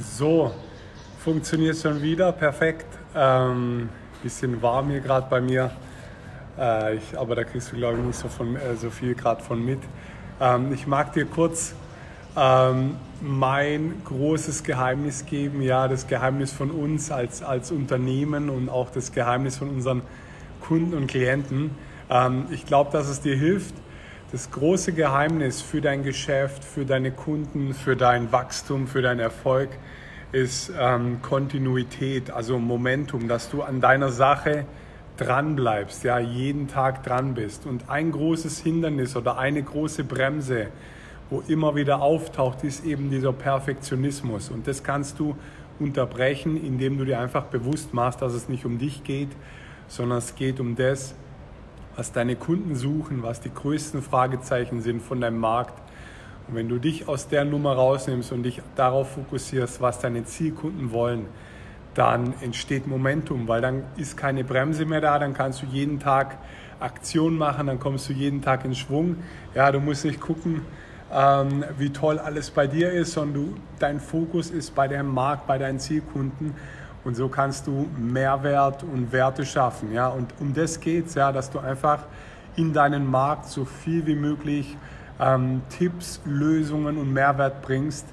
So, funktioniert schon wieder, perfekt. Ähm, bisschen warm hier gerade bei mir, äh, ich, aber da kriegst du glaube ich nicht so, von, äh, so viel gerade von mit. Ähm, ich mag dir kurz ähm, mein großes Geheimnis geben, ja, das Geheimnis von uns als, als Unternehmen und auch das Geheimnis von unseren Kunden und Klienten. Ähm, ich glaube, dass es dir hilft. Das große Geheimnis für dein Geschäft, für deine Kunden, für dein Wachstum, für deinen Erfolg ist ähm, Kontinuität, also Momentum, dass du an deiner Sache dran bleibst, ja, jeden Tag dran bist. Und ein großes Hindernis oder eine große Bremse, wo immer wieder auftaucht, ist eben dieser Perfektionismus. Und das kannst du unterbrechen, indem du dir einfach bewusst machst, dass es nicht um dich geht, sondern es geht um das, was deine Kunden suchen, was die größten Fragezeichen sind von deinem Markt und wenn du dich aus der Nummer rausnimmst und dich darauf fokussierst, was deine Zielkunden wollen, dann entsteht Momentum, weil dann ist keine Bremse mehr da, dann kannst du jeden Tag Aktion machen, dann kommst du jeden Tag in Schwung. Ja, du musst nicht gucken, ähm, wie toll alles bei dir ist, sondern du, dein Fokus ist bei deinem Markt, bei deinen Zielkunden und so kannst du Mehrwert und Werte schaffen. Ja, und um das geht es, ja, dass du einfach in deinen Markt so viel wie möglich ähm, Tipps, Lösungen und Mehrwert bringst.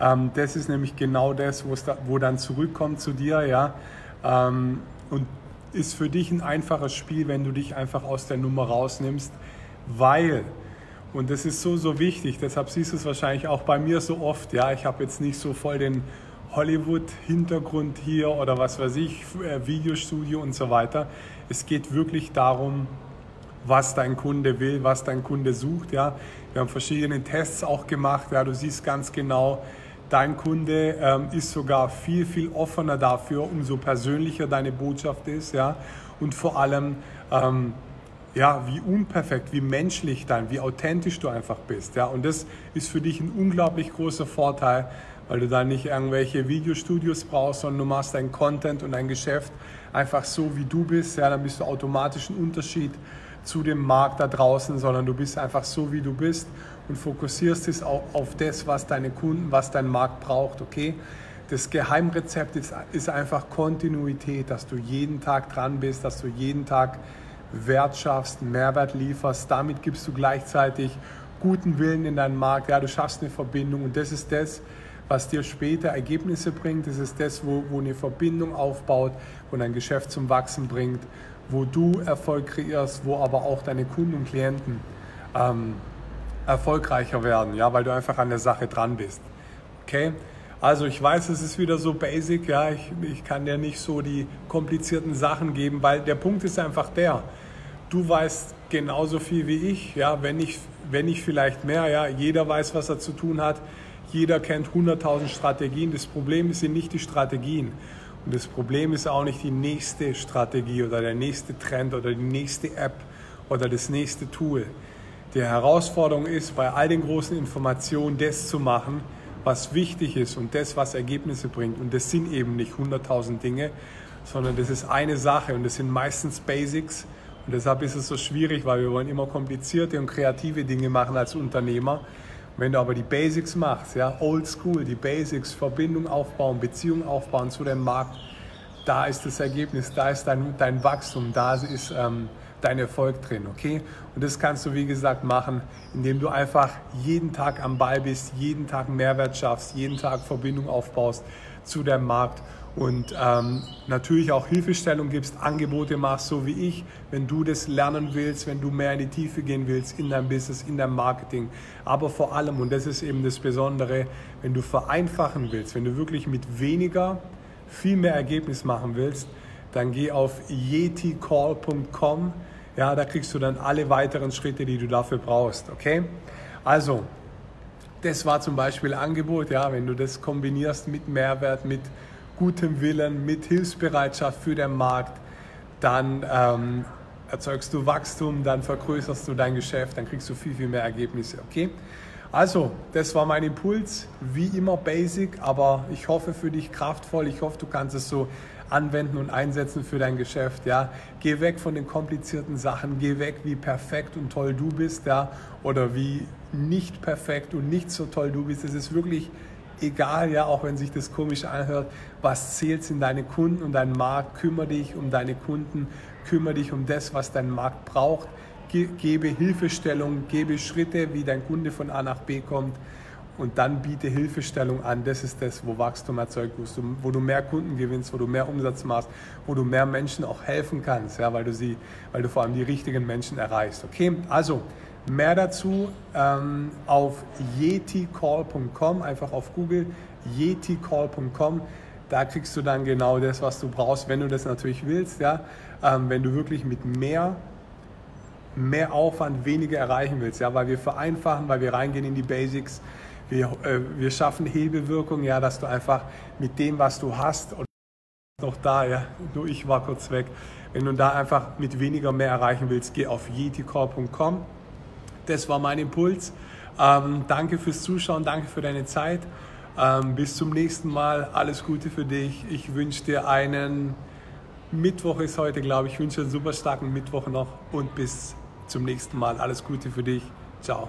Ähm, das ist nämlich genau das, da, wo dann zurückkommt zu dir, ja. Ähm, und ist für dich ein einfaches Spiel, wenn du dich einfach aus der Nummer rausnimmst, weil und das ist so, so wichtig, deshalb siehst du es wahrscheinlich auch bei mir so oft. Ja, ich habe jetzt nicht so voll den Hollywood-Hintergrund hier oder was weiß ich, äh, Videostudio und so weiter. Es geht wirklich darum, was dein Kunde will, was dein Kunde sucht. Ja. Wir haben verschiedene Tests auch gemacht. Ja. Du siehst ganz genau, dein Kunde ähm, ist sogar viel, viel offener dafür, umso persönlicher deine Botschaft ist. Ja. Und vor allem, ähm, ja, wie unperfekt, wie menschlich dann, wie authentisch du einfach bist. Ja. Und das ist für dich ein unglaublich großer Vorteil, weil du dann nicht irgendwelche Videostudios brauchst, sondern du machst dein Content und dein Geschäft einfach so, wie du bist. Ja, dann bist du automatisch ein Unterschied zu dem Markt da draußen, sondern du bist einfach so, wie du bist und fokussierst es auch auf das, was deine Kunden, was dein Markt braucht, okay? Das Geheimrezept ist, ist einfach Kontinuität, dass du jeden Tag dran bist, dass du jeden Tag Wert schaffst, Mehrwert lieferst. Damit gibst du gleichzeitig guten Willen in deinen Markt. Ja, du schaffst eine Verbindung und das ist das, was dir später Ergebnisse bringt. Das ist das, wo, wo eine Verbindung aufbaut, wo dein Geschäft zum Wachsen bringt wo du Erfolg kreierst, wo aber auch deine Kunden und Klienten ähm, erfolgreicher werden, ja, weil du einfach an der Sache dran bist. Okay? Also ich weiß, es ist wieder so basic, ja, ich, ich kann dir nicht so die komplizierten Sachen geben, weil der Punkt ist einfach der, du weißt genauso viel wie ich, ja, wenn nicht, wenn nicht vielleicht mehr, ja, jeder weiß, was er zu tun hat, jeder kennt 100.000 Strategien, das Problem sind nicht die Strategien. Und das Problem ist auch nicht die nächste Strategie oder der nächste Trend oder die nächste App oder das nächste Tool. Die Herausforderung ist, bei all den großen Informationen das zu machen, was wichtig ist und das, was Ergebnisse bringt. Und das sind eben nicht 100.000 Dinge, sondern das ist eine Sache und das sind meistens Basics. Und deshalb ist es so schwierig, weil wir wollen immer komplizierte und kreative Dinge machen als Unternehmer. Wenn du aber die Basics machst, ja, Old School, die Basics, Verbindung aufbauen, Beziehung aufbauen zu dem Markt, da ist das Ergebnis, da ist dein, dein Wachstum, da ist ähm, dein Erfolg drin, okay? Und das kannst du, wie gesagt, machen, indem du einfach jeden Tag am Ball bist, jeden Tag Mehrwert schaffst, jeden Tag Verbindung aufbaust zu deinem Markt und ähm, natürlich auch Hilfestellung gibst, Angebote machst, so wie ich, wenn du das lernen willst, wenn du mehr in die Tiefe gehen willst in deinem Business, in deinem Marketing. Aber vor allem, und das ist eben das Besondere, wenn du vereinfachen willst, wenn du wirklich mit weniger viel mehr Ergebnis machen willst, dann geh auf yeticall.com. Ja, da kriegst du dann alle weiteren Schritte, die du dafür brauchst. Okay? Also, das war zum Beispiel Angebot, ja, wenn du das kombinierst mit Mehrwert, mit gutem Willen, mit Hilfsbereitschaft für den Markt, dann ähm, erzeugst du Wachstum, dann vergrößerst du dein Geschäft, dann kriegst du viel, viel mehr Ergebnisse. Okay? Also, das war mein Impuls. Wie immer basic, aber ich hoffe für dich kraftvoll. Ich hoffe, du kannst es so anwenden und einsetzen für dein Geschäft. Ja, geh weg von den komplizierten Sachen. Geh weg, wie perfekt und toll du bist, ja, oder wie nicht perfekt und nicht so toll du bist. Es ist wirklich egal, ja, auch wenn sich das komisch anhört, was zählt sind deine Kunden und dein Markt. Kümmere dich um deine Kunden, kümmere dich um das, was dein Markt braucht. Gebe Hilfestellung, gebe Schritte, wie dein Kunde von A nach B kommt und dann biete Hilfestellung an. Das ist das, wo Wachstum erzeugt, du, wo du mehr Kunden gewinnst, wo du mehr Umsatz machst, wo du mehr Menschen auch helfen kannst, ja, weil, du sie, weil du vor allem die richtigen Menschen erreichst. Okay, also mehr dazu ähm, auf yeticall.com, einfach auf Google yeticall.com. Da kriegst du dann genau das, was du brauchst, wenn du das natürlich willst. Ja? Ähm, wenn du wirklich mit mehr mehr Aufwand weniger erreichen willst, ja, weil wir vereinfachen, weil wir reingehen in die Basics, wir, äh, wir schaffen Hebelwirkung, ja, dass du einfach mit dem, was du hast, und noch da, ja, nur ich war kurz weg, wenn du da einfach mit weniger mehr erreichen willst, geh auf yeticore.com. Das war mein Impuls. Ähm, danke fürs Zuschauen, danke für deine Zeit. Ähm, bis zum nächsten Mal. Alles Gute für dich. Ich wünsche dir einen Mittwoch ist heute, glaube ich. Ich wünsche dir einen super starken Mittwoch noch und bis zum nächsten Mal. Alles Gute für dich. Ciao.